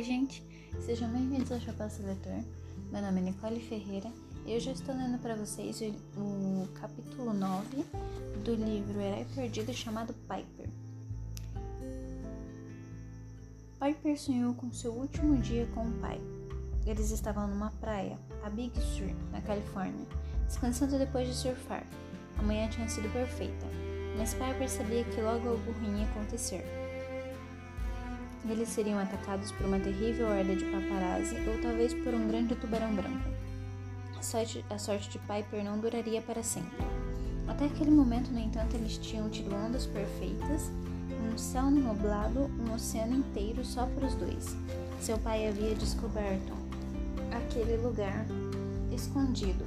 Oi, gente, sejam bem-vindos ao Chapéu Seletor. Meu nome é Nicole Ferreira e eu já estou lendo para vocês o, capítulo 9 do livro Herói Perdido chamado Piper. Piper sonhou com seu último dia com o pai. Eles estavam numa praia, a Big Sur, na Califórnia, descansando depois de surfar. A manhã tinha sido perfeita, mas Piper sabia que logo algo ruim ia acontecer. Eles seriam atacados por uma terrível horda de paparazzi ou talvez por um grande tubarão branco. A sorte, a sorte de Piper não duraria para sempre. Até aquele momento, no entanto, eles tinham tido ondas perfeitas, um céu nublado, um oceano inteiro só para os dois. Seu pai havia descoberto aquele lugar escondido,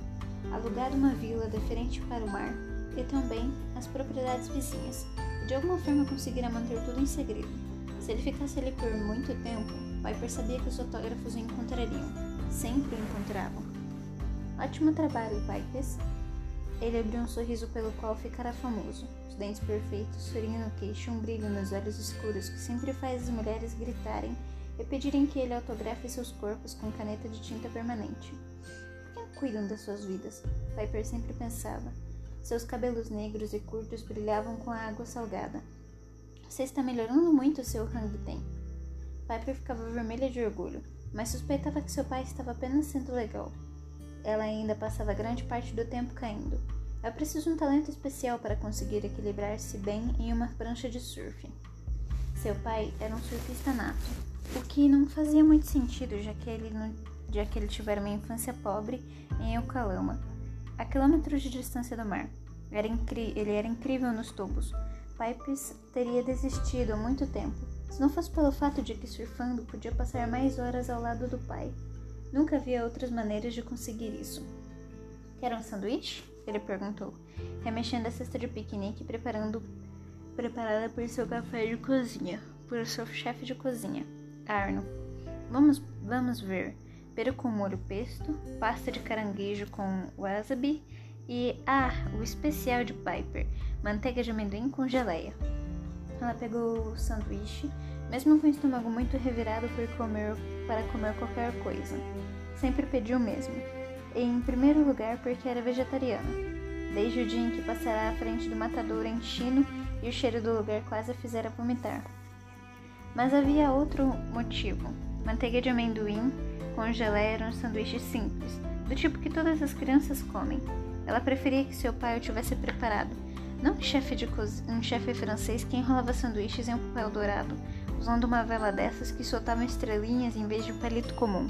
alugado uma vila deferente para o mar e também as propriedades vizinhas. De alguma forma conseguira manter tudo em segredo. Se ele ficasse ali por muito tempo, Piper sabia que os fotógrafos o encontrariam. Sempre o encontravam. Ótimo trabalho, Pipers. Ele abriu um sorriso pelo qual ficará famoso. Os dentes perfeitos, sorrindo no queixo um brilho nos olhos escuros que sempre faz as mulheres gritarem e pedirem que ele autografe seus corpos com caneta de tinta permanente. Por que cuidam das suas vidas? Piper sempre pensava. Seus cabelos negros e curtos brilhavam com a água salgada. Você está melhorando muito o seu ten. Piper ficava vermelha de orgulho, mas suspeitava que seu pai estava apenas sendo legal. Ela ainda passava grande parte do tempo caindo. É preciso um talento especial para conseguir equilibrar-se bem em uma prancha de surf. Seu pai era um surfista nato, o que não fazia muito sentido, já que ele, já que ele tivera uma infância pobre em Eucalama, a quilômetros de distância do mar. Era ele era incrível nos tubos, Pipes teria desistido há muito tempo, se não fosse pelo fato de que surfando podia passar mais horas ao lado do pai. Nunca havia outras maneiras de conseguir isso. Quer um sanduíche? Ele perguntou, remexendo a cesta de piquenique preparando preparada por seu café de cozinha, por seu chefe de cozinha, Arno. Vamos, vamos ver. Peru com molho pesto, pasta de caranguejo com wasabi e, ah, o especial de Piper, manteiga de amendoim com geleia. Ela pegou o sanduíche, mesmo com o estômago muito revirado por comer para comer qualquer coisa. Sempre pediu o mesmo. Em primeiro lugar, porque era vegetariana. Desde o dia em que passara à frente do matador em Chino e o cheiro do lugar quase a fizera vomitar. Mas havia outro motivo. Manteiga de amendoim com geleia era um sanduíche simples, do tipo que todas as crianças comem, ela preferia que seu pai o tivesse preparado, não um chefe, de um chefe francês que enrolava sanduíches em um papel dourado, usando uma vela dessas que soltavam estrelinhas em vez de um palito comum.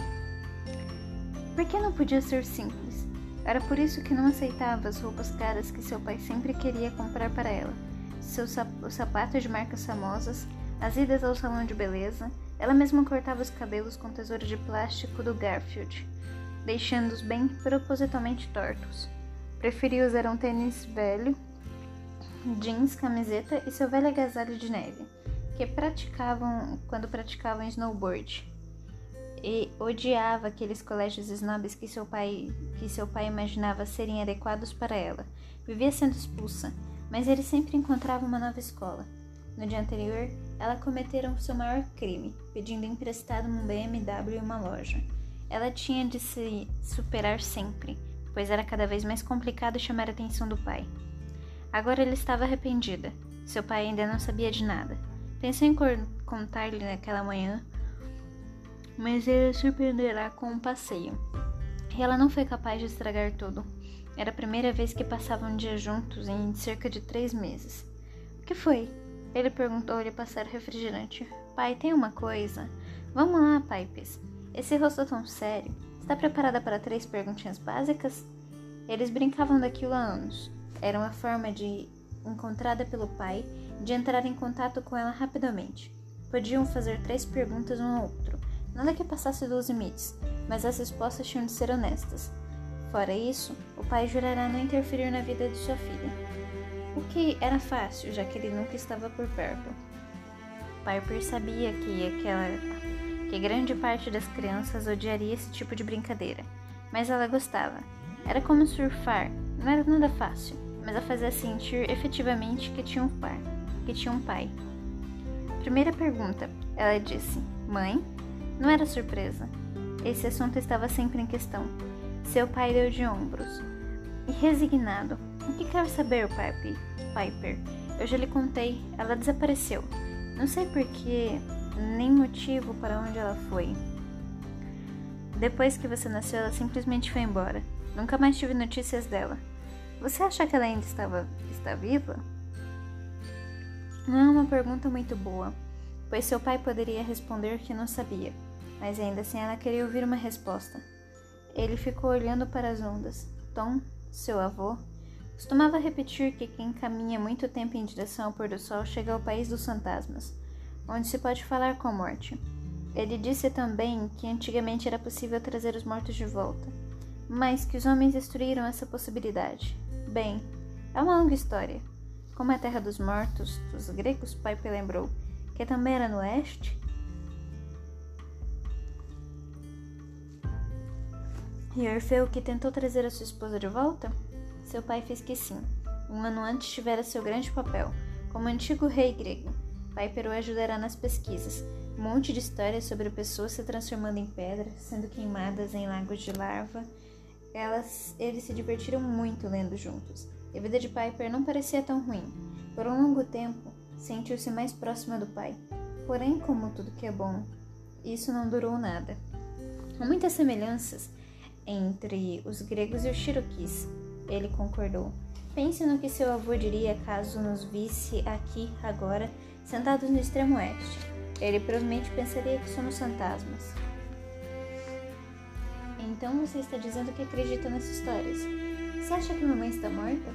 Por que não podia ser simples? Era por isso que não aceitava as roupas caras que seu pai sempre queria comprar para ela. Seus sap sapatos de marcas famosas, as idas ao salão de beleza, ela mesma cortava os cabelos com tesouro de plástico do Garfield, deixando-os bem propositalmente tortos. Preferia usar um tênis velho, jeans, camiseta e seu velho agasalho de neve, que praticavam quando praticavam snowboard. E odiava aqueles colégios snobs que seu pai que seu pai imaginava serem adequados para ela. Vivia sendo expulsa, mas ele sempre encontrava uma nova escola. No dia anterior, ela cometera seu maior crime, pedindo emprestado um BMW em uma loja. Ela tinha de se superar sempre pois era cada vez mais complicado chamar a atenção do pai. Agora ele estava arrependida. Seu pai ainda não sabia de nada. Pensou em contar-lhe naquela manhã, mas ele surpreenderá com um passeio. E ela não foi capaz de estragar tudo. Era a primeira vez que passavam um dia juntos em cerca de três meses. O que foi? Ele perguntou-lhe passar refrigerante. Pai, tem uma coisa. Vamos lá, Pipes. Esse rosto tão sério. Está preparada para três perguntinhas básicas? Eles brincavam daquilo há anos. Era uma forma de, encontrada pelo pai, de entrar em contato com ela rapidamente. Podiam fazer três perguntas um ao outro, nada que passasse dos limites, mas as respostas tinham de ser honestas. Fora isso, o pai jurará não interferir na vida de sua filha. O que era fácil, já que ele nunca estava por perto. Piper sabia que aquela que grande parte das crianças odiaria esse tipo de brincadeira, mas ela gostava. Era como surfar, não era nada fácil, mas a fazia sentir efetivamente que tinha um pai, que tinha um pai. Primeira pergunta, ela disse: "Mãe, Não era surpresa. Esse assunto estava sempre em questão. Seu pai deu de ombros. E resignado. O que quer saber, Piper? Piper? Eu já lhe contei. Ela desapareceu. Não sei porquê, nem motivo para onde ela foi. Depois que você nasceu, ela simplesmente foi embora. Nunca mais tive notícias dela. Você acha que ela ainda estava está viva? Não é uma pergunta muito boa, pois seu pai poderia responder que não sabia, mas ainda assim ela queria ouvir uma resposta. Ele ficou olhando para as ondas. Tom, seu avô, costumava repetir que quem caminha muito tempo em direção ao pôr do sol chega ao país dos fantasmas, onde se pode falar com a morte. Ele disse também que antigamente era possível trazer os mortos de volta, mas que os homens destruíram essa possibilidade. Bem, é uma longa história. Como é a terra dos mortos dos gregos, Piper lembrou, que também era no oeste. E Orfeu que tentou trazer a sua esposa de volta? Seu pai fez que sim. Um ano antes tivera seu grande papel, como antigo rei grego. Piper o ajudará nas pesquisas, um monte de histórias sobre pessoas se transformando em pedra, sendo queimadas em lagos de lava. Elas, eles se divertiram muito lendo juntos. E a vida de Piper não parecia tão ruim. Por um longo tempo, sentiu-se mais próxima do pai. Porém, como tudo que é bom, isso não durou nada. Há muitas semelhanças entre os gregos e os Cherokees. Ele concordou. Pense no que seu avô diria caso nos visse aqui agora, sentados no extremo oeste. Ele provavelmente pensaria que somos fantasmas. Então você está dizendo que acredita nessas histórias? Você acha que mamãe está morta?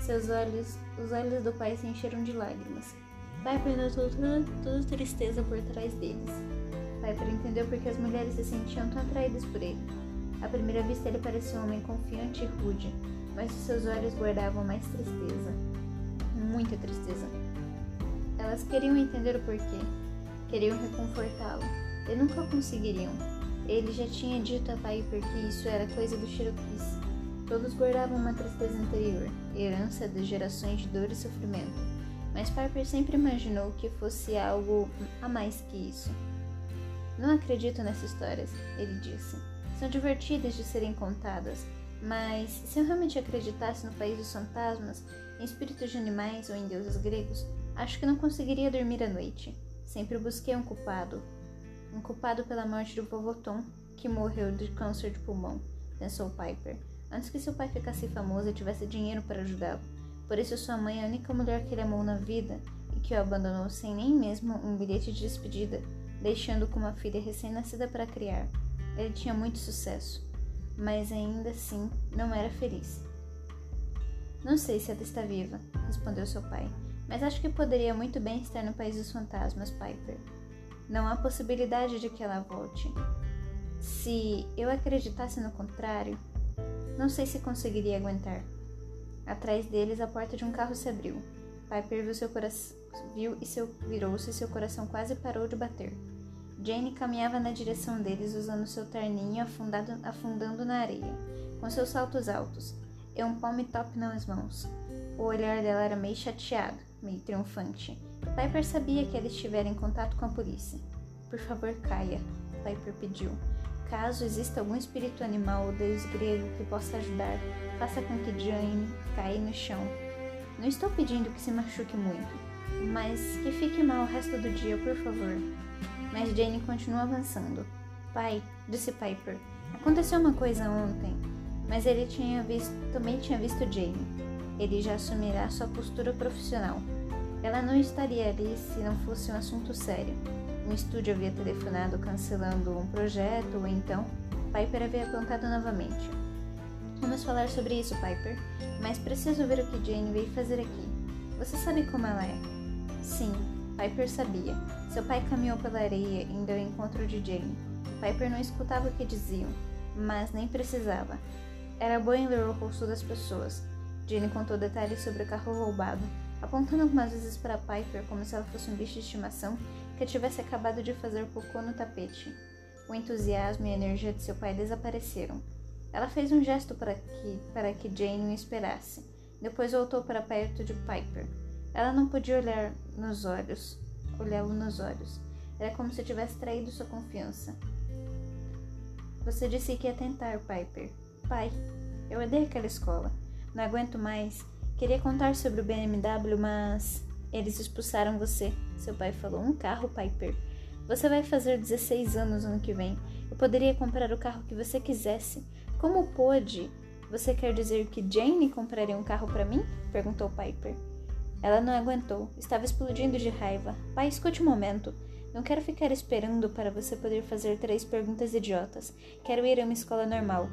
Seus olhos, os olhos do pai se encheram de lágrimas. Piper notou toda, toda tristeza por trás deles. Piper entendeu porque as mulheres se sentiam tão atraídas por ele. À primeira vista ele parecia um homem confiante e rude, mas os seus olhos guardavam mais tristeza. Muita tristeza. Elas queriam entender o porquê, Queriam reconfortá-lo e nunca conseguiriam. Ele já tinha dito a Piper que isso era coisa do Cherokees. Todos guardavam uma tristeza interior, herança de gerações de dor e sofrimento. Mas Piper sempre imaginou que fosse algo a mais que isso. Não acredito nessas histórias, ele disse. São divertidas de serem contadas, mas se eu realmente acreditasse no país dos fantasmas, em espíritos de animais ou em deuses gregos, acho que não conseguiria dormir à noite. Sempre busquei um culpado. Um culpado pela morte do vovô Tom, que morreu de câncer de pulmão, pensou Piper, antes que seu pai ficasse famoso e tivesse dinheiro para ajudá-lo. Por isso sua mãe é a única mulher que ele amou na vida e que o abandonou sem nem mesmo um bilhete de despedida, deixando com uma filha recém-nascida para criar. Ele tinha muito sucesso, mas ainda assim não era feliz. Não sei se ela está viva, respondeu seu pai mas acho que poderia muito bem estar no País dos Fantasmas, Piper. Não há possibilidade de que ela volte. Se eu acreditasse no contrário, não sei se conseguiria aguentar. Atrás deles, a porta de um carro se abriu. Piper viu seu coração, e seu virou-se e seu coração quase parou de bater. Jane caminhava na direção deles usando seu terninho afundado, afundando na areia, com seus saltos altos e um palm top nas mãos. O olhar dela era meio chateado meio triunfante. Piper sabia que ela estivera em contato com a polícia. Por favor, caia, Piper pediu. Caso exista algum espírito animal ou deus grego que possa ajudar, faça com que Jane caia no chão. Não estou pedindo que se machuque muito, mas que fique mal o resto do dia, por favor. Mas Jane continuou avançando. Pai, disse Piper, aconteceu uma coisa ontem, mas ele tinha visto, também tinha visto Jane. Ele já assumirá sua postura profissional. Ela não estaria ali se não fosse um assunto sério. Um estúdio havia telefonado cancelando um projeto, ou então Piper havia apontado novamente. Vamos falar sobre isso, Piper, mas preciso ver o que Jane veio fazer aqui. Você sabe como ela é? Sim, Piper sabia. Seu pai caminhou pela areia indo ao encontro de Jane. Piper não escutava o que diziam, mas nem precisava. Era boa em ler o rosto das pessoas. Jane contou detalhes sobre o carro roubado, apontando algumas vezes para Piper como se ela fosse um bicho de estimação que tivesse acabado de fazer cocô no tapete. O entusiasmo e a energia de seu pai desapareceram. Ela fez um gesto para que, para que Jane o esperasse. Depois voltou para perto de Piper. Ela não podia olhar nos olhos, olhá-lo nos olhos. Era como se tivesse traído sua confiança. Você disse que ia tentar, Piper. Pai, eu odeio aquela escola. Não aguento mais. Queria contar sobre o BMW, mas eles expulsaram você. Seu pai falou: Um carro, Piper. Você vai fazer 16 anos ano que vem. Eu poderia comprar o carro que você quisesse. Como pôde? Você quer dizer que Jane compraria um carro para mim? perguntou Piper. Ela não aguentou, estava explodindo de raiva. Pai, escute um momento. Não quero ficar esperando para você poder fazer três perguntas idiotas. Quero ir a uma escola normal.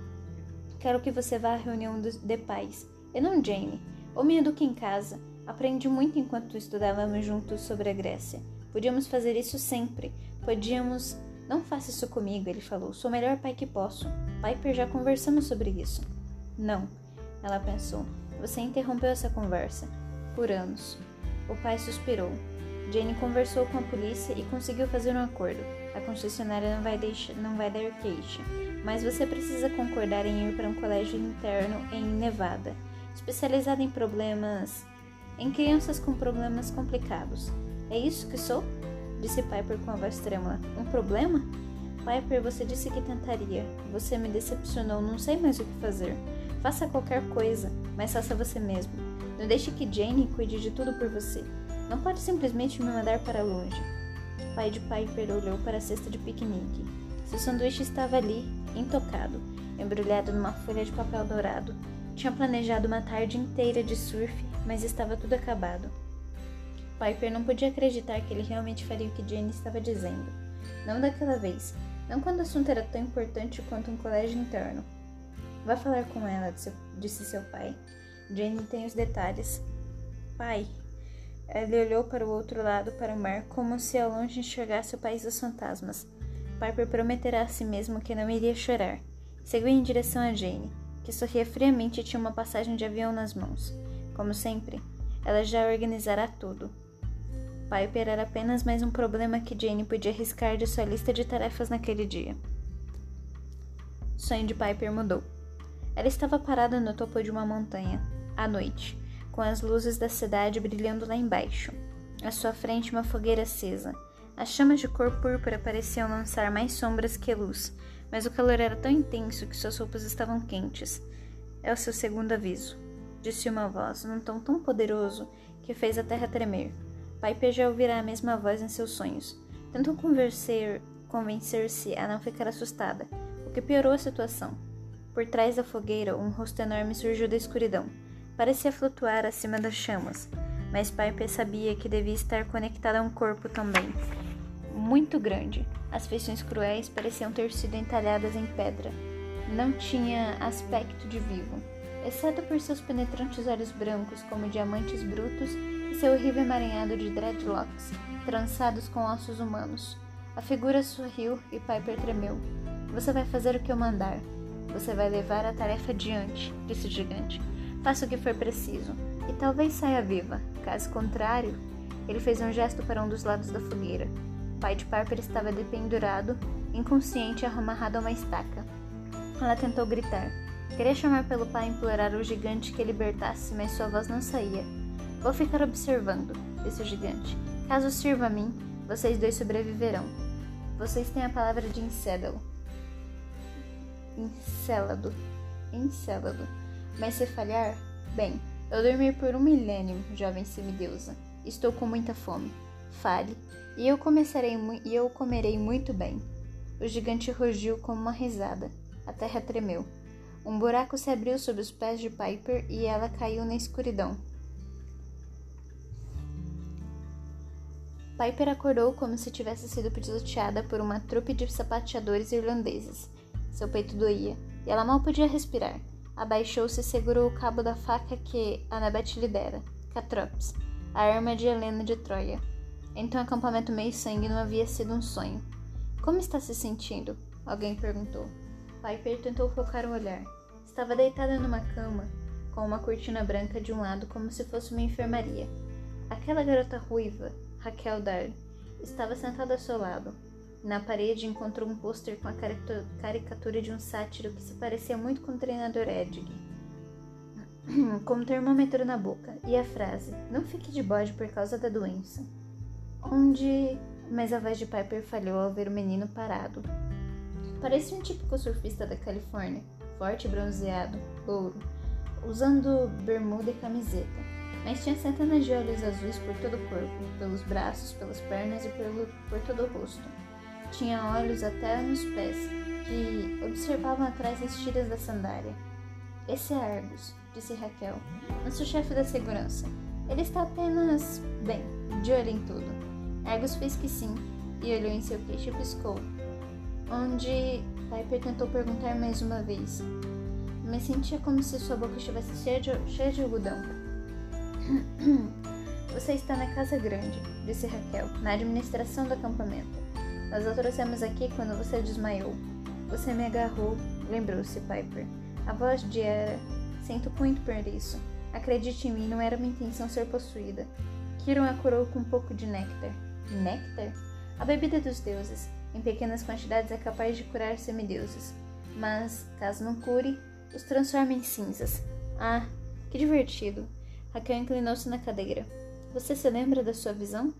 Quero que você vá à reunião de pais. E não Jane. Ou me eduque em casa. Aprendi muito enquanto estudávamos juntos sobre a Grécia. Podíamos fazer isso sempre. Podíamos. Não faça isso comigo, ele falou. Sou o melhor pai que posso. Piper, já conversamos sobre isso. Não, ela pensou. Você interrompeu essa conversa. Por anos. O pai suspirou. Jane conversou com a polícia e conseguiu fazer um acordo. A concessionária não vai, deixar, não vai dar queixa, mas você precisa concordar em ir para um colégio interno em Nevada, especializado em problemas. em crianças com problemas complicados. É isso que sou? Disse Piper com a voz trêmula. Um problema? Piper, você disse que tentaria. Você me decepcionou, não sei mais o que fazer. Faça qualquer coisa, mas faça você mesmo. Não deixe que Jane cuide de tudo por você. Não pode simplesmente me mandar para longe. O pai de Piper olhou para a cesta de piquenique. Seu sanduíche estava ali, intocado, embrulhado numa folha de papel dourado. Tinha planejado uma tarde inteira de surf, mas estava tudo acabado. Piper não podia acreditar que ele realmente faria o que Jane estava dizendo. Não daquela vez. Não quando o assunto era tão importante quanto um colégio interno. Vá falar com ela, disse seu pai. Jane tem os detalhes. Pai, ele olhou para o outro lado, para o mar, como se ao longe enxergasse o país dos fantasmas. Piper prometera a si mesmo que não iria chorar. Seguiu em direção a Jane, que sorria friamente e tinha uma passagem de avião nas mãos. Como sempre, ela já organizara tudo. Piper era apenas mais um problema que Jane podia riscar de sua lista de tarefas naquele dia. O sonho de Piper mudou. Ela estava parada no topo de uma montanha, à noite, com as luzes da cidade brilhando lá embaixo. À sua frente, uma fogueira acesa. As chamas de cor púrpura pareciam lançar mais sombras que luz, mas o calor era tão intenso que suas roupas estavam quentes. É o seu segundo aviso, disse uma voz, num tom tão poderoso que fez a terra tremer. Piper já ouvirá a mesma voz em seus sonhos. Tentou convencer-se a não ficar assustada, o que piorou a situação. Por trás da fogueira, um rosto enorme surgiu da escuridão. Parecia flutuar acima das chamas, mas Piper sabia que devia estar conectada a um corpo também. Muito grande. As feições cruéis pareciam ter sido entalhadas em pedra. Não tinha aspecto de vivo, exceto por seus penetrantes olhos brancos como diamantes brutos e seu horrível emaranhado de dreadlocks, trançados com ossos humanos. A figura sorriu e Piper tremeu. Você vai fazer o que eu mandar. Você vai levar a tarefa adiante, disse o gigante. Faça o que for preciso, e talvez saia viva. Caso contrário, ele fez um gesto para um dos lados da fogueira. Pai de Piper estava dependurado, inconsciente, amarrado a uma estaca. Ela tentou gritar. Queria chamar pelo pai e implorar ao gigante que libertasse, mas sua voz não saía. Vou ficar observando, disse o gigante. Caso sirva a mim, vocês dois sobreviverão. Vocês têm a palavra de Encédalo. Encélado. Encélado. Mas se falhar, bem, eu dormi por um milênio, jovem semideusa. Estou com muita fome. Fale, e eu começarei e eu comerei muito bem. O gigante rugiu como uma risada. A terra tremeu. Um buraco se abriu sob os pés de Piper e ela caiu na escuridão. Piper acordou como se tivesse sido pisoteada por uma trupe de sapateadores irlandeses. Seu peito doía e ela mal podia respirar. Abaixou-se e segurou o cabo da faca que Annabeth lhe dera. Catrops, a arma de Helena de Troia. Então o acampamento meio sangue não havia sido um sonho. Como está se sentindo? Alguém perguntou. Piper tentou focar o olhar. Estava deitada numa cama, com uma cortina branca de um lado como se fosse uma enfermaria. Aquela garota ruiva, Raquel Dard, estava sentada ao seu lado. Na parede encontrou um pôster com a caricatura de um sátiro que se parecia muito com o treinador Edg. com um termômetro na boca e a frase: Não fique de bode por causa da doença. Onde. mas a voz de Piper falhou ao ver o menino parado. Parecia um típico surfista da Califórnia, forte e bronzeado, louro, usando bermuda e camiseta, mas tinha centenas de olhos azuis por todo o corpo, pelos braços, pelas pernas e pelo, por todo o rosto. Tinha olhos até nos pés, que observavam atrás as tiras da sandália. Esse é Argus, disse Raquel, nosso chefe da segurança. Ele está apenas, bem, de olho em tudo. Argus fez que sim, e olhou em seu queixo e piscou. Onde Piper tentou perguntar mais uma vez, mas sentia como se sua boca estivesse cheia de, cheia de algodão. Você está na casa grande, disse Raquel, na administração do acampamento. Nós a trouxemos aqui quando você desmaiou. Você me agarrou, lembrou-se Piper. A voz de Era. Sinto muito por isso. Acredite em mim, não era minha intenção ser possuída. Kiron a curou com um pouco de néctar. Néctar? A bebida dos deuses. Em pequenas quantidades é capaz de curar semideuses. Mas, caso não cure, os transforma em cinzas. Ah, que divertido. Raquel inclinou-se na cadeira. Você se lembra da sua visão?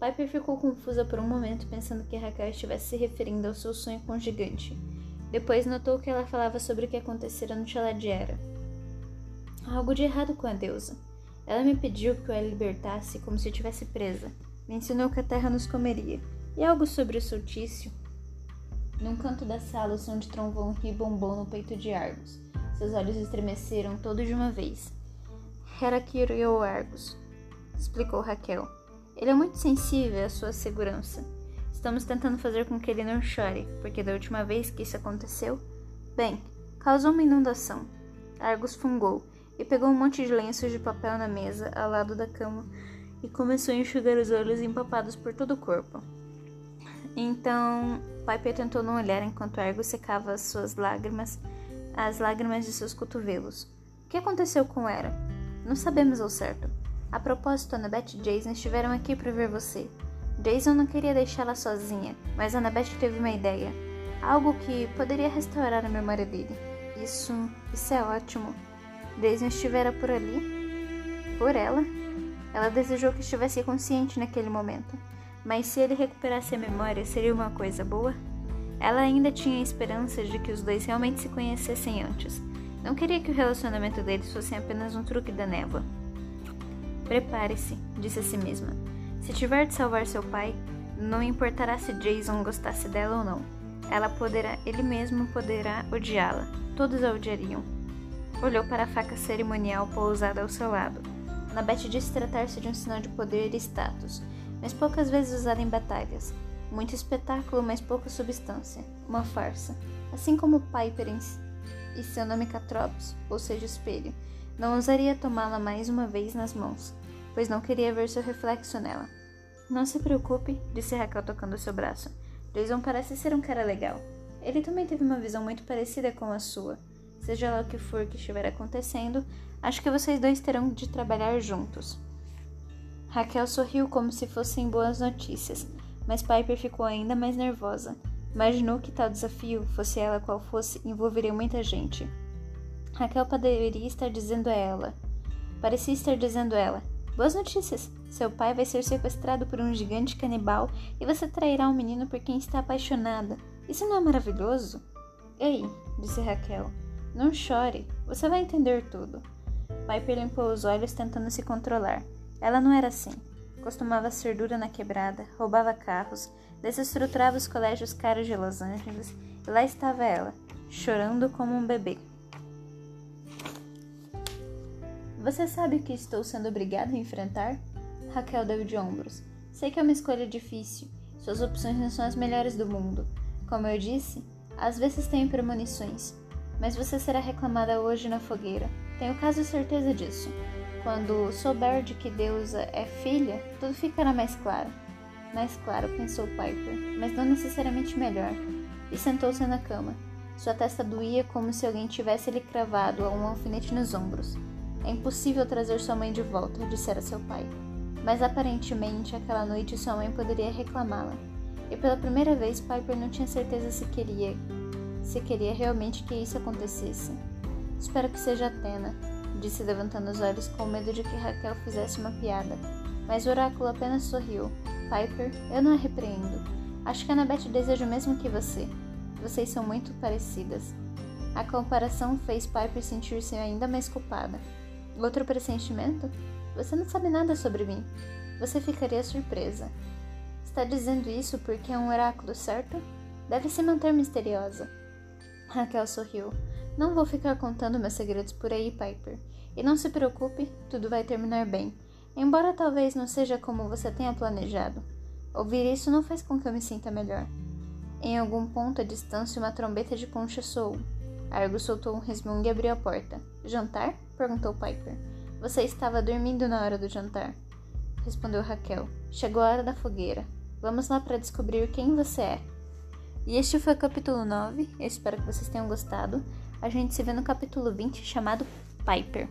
Piper ficou confusa por um momento, pensando que Raquel estivesse se referindo ao seu sonho com o gigante. Depois notou que ela falava sobre o que acontecera no Hera. Algo de errado com a deusa. Ela me pediu que eu a libertasse como se estivesse presa. Me ensinou que a terra nos comeria. E algo sobre o soltício. Num canto da sala, o som de trovão ribombou no peito de Argus. Seus olhos estremeceram todos de uma vez. Hera criou Argus, explicou Raquel. Ele é muito sensível à sua segurança. Estamos tentando fazer com que ele não chore, porque da última vez que isso aconteceu, bem, causou uma inundação. Argus fungou e pegou um monte de lenços de papel na mesa ao lado da cama e começou a enxugar os olhos empapados por todo o corpo. Então, Piper tentou não olhar enquanto Argus secava as suas lágrimas, as lágrimas de seus cotovelos. O que aconteceu com Era? Não sabemos ao certo. A propósito, Annabeth e Jason estiveram aqui para ver você. Jason não queria deixá-la sozinha, mas Annabeth teve uma ideia. Algo que poderia restaurar a memória dele. Isso, isso é ótimo. Jason estivera por ali? Por ela? Ela desejou que estivesse consciente naquele momento. Mas se ele recuperasse a memória, seria uma coisa boa? Ela ainda tinha esperanças de que os dois realmente se conhecessem antes. Não queria que o relacionamento deles fosse apenas um truque da névoa. Prepare-se, disse a si mesma. Se tiver de salvar seu pai, não importará se Jason gostasse dela ou não. Ela poderá, ele mesmo poderá odiá-la. Todos a odiariam. Olhou para a faca cerimonial pousada ao seu lado. Nabete disse tratar-se de um sinal de poder e status, mas poucas vezes usada em batalhas. Muito espetáculo, mas pouca substância. Uma farsa. Assim como Piper e seu nome Catropos, ou seja, espelho, não ousaria tomá-la mais uma vez nas mãos, pois não queria ver seu reflexo nela. Não se preocupe, disse Raquel tocando seu braço. Jason parece ser um cara legal. Ele também teve uma visão muito parecida com a sua. Seja lá o que for que estiver acontecendo, acho que vocês dois terão de trabalhar juntos. Raquel sorriu como se fossem boas notícias, mas Piper ficou ainda mais nervosa. Imaginou que tal desafio, fosse ela qual fosse, envolveria muita gente. Raquel poderia estar dizendo a ela. Parecia estar dizendo a ela: Boas notícias! Seu pai vai ser sequestrado por um gigante canibal e você trairá um menino por quem está apaixonada. Isso não é maravilhoso? Ei, disse Raquel, não chore, você vai entender tudo. Piper limpou os olhos tentando se controlar. Ela não era assim. Costumava ser dura na quebrada, roubava carros, desestruturava os colégios caros de Los Angeles e lá estava ela, chorando como um bebê. Você sabe o que estou sendo obrigada a enfrentar? Raquel deu de ombros. Sei que é uma escolha difícil. Suas opções não são as melhores do mundo. Como eu disse, às vezes tenho premonições. Mas você será reclamada hoje na fogueira. Tenho quase certeza disso. Quando souber de que Deusa é filha, tudo ficará mais claro. Mais claro, pensou Piper, mas não necessariamente melhor. E sentou-se na cama. Sua testa doía como se alguém tivesse lhe cravado um alfinete nos ombros. É impossível trazer sua mãe de volta, dissera seu pai. Mas aparentemente aquela noite sua mãe poderia reclamá-la. E pela primeira vez Piper não tinha certeza se queria, se queria realmente que isso acontecesse. Espero que seja Atena, disse levantando os olhos com medo de que Raquel fizesse uma piada. Mas o oráculo apenas sorriu. Piper, eu não a repreendo. Acho que Annabeth deseja o mesmo que você. Vocês são muito parecidas. A comparação fez Piper sentir-se ainda mais culpada. Outro pressentimento? Você não sabe nada sobre mim. Você ficaria surpresa. Está dizendo isso porque é um oráculo, certo? Deve se manter misteriosa. Raquel sorriu. Não vou ficar contando meus segredos por aí, Piper. E não se preocupe, tudo vai terminar bem. Embora talvez não seja como você tenha planejado. Ouvir isso não faz com que eu me sinta melhor. Em algum ponto à distância, uma trombeta de concha soou. Argo soltou um resmungo e abriu a porta. Jantar? perguntou Piper. Você estava dormindo na hora do jantar. Respondeu Raquel. Chegou a hora da fogueira. Vamos lá para descobrir quem você é. E este foi o capítulo 9. Eu espero que vocês tenham gostado. A gente se vê no capítulo 20 chamado Piper.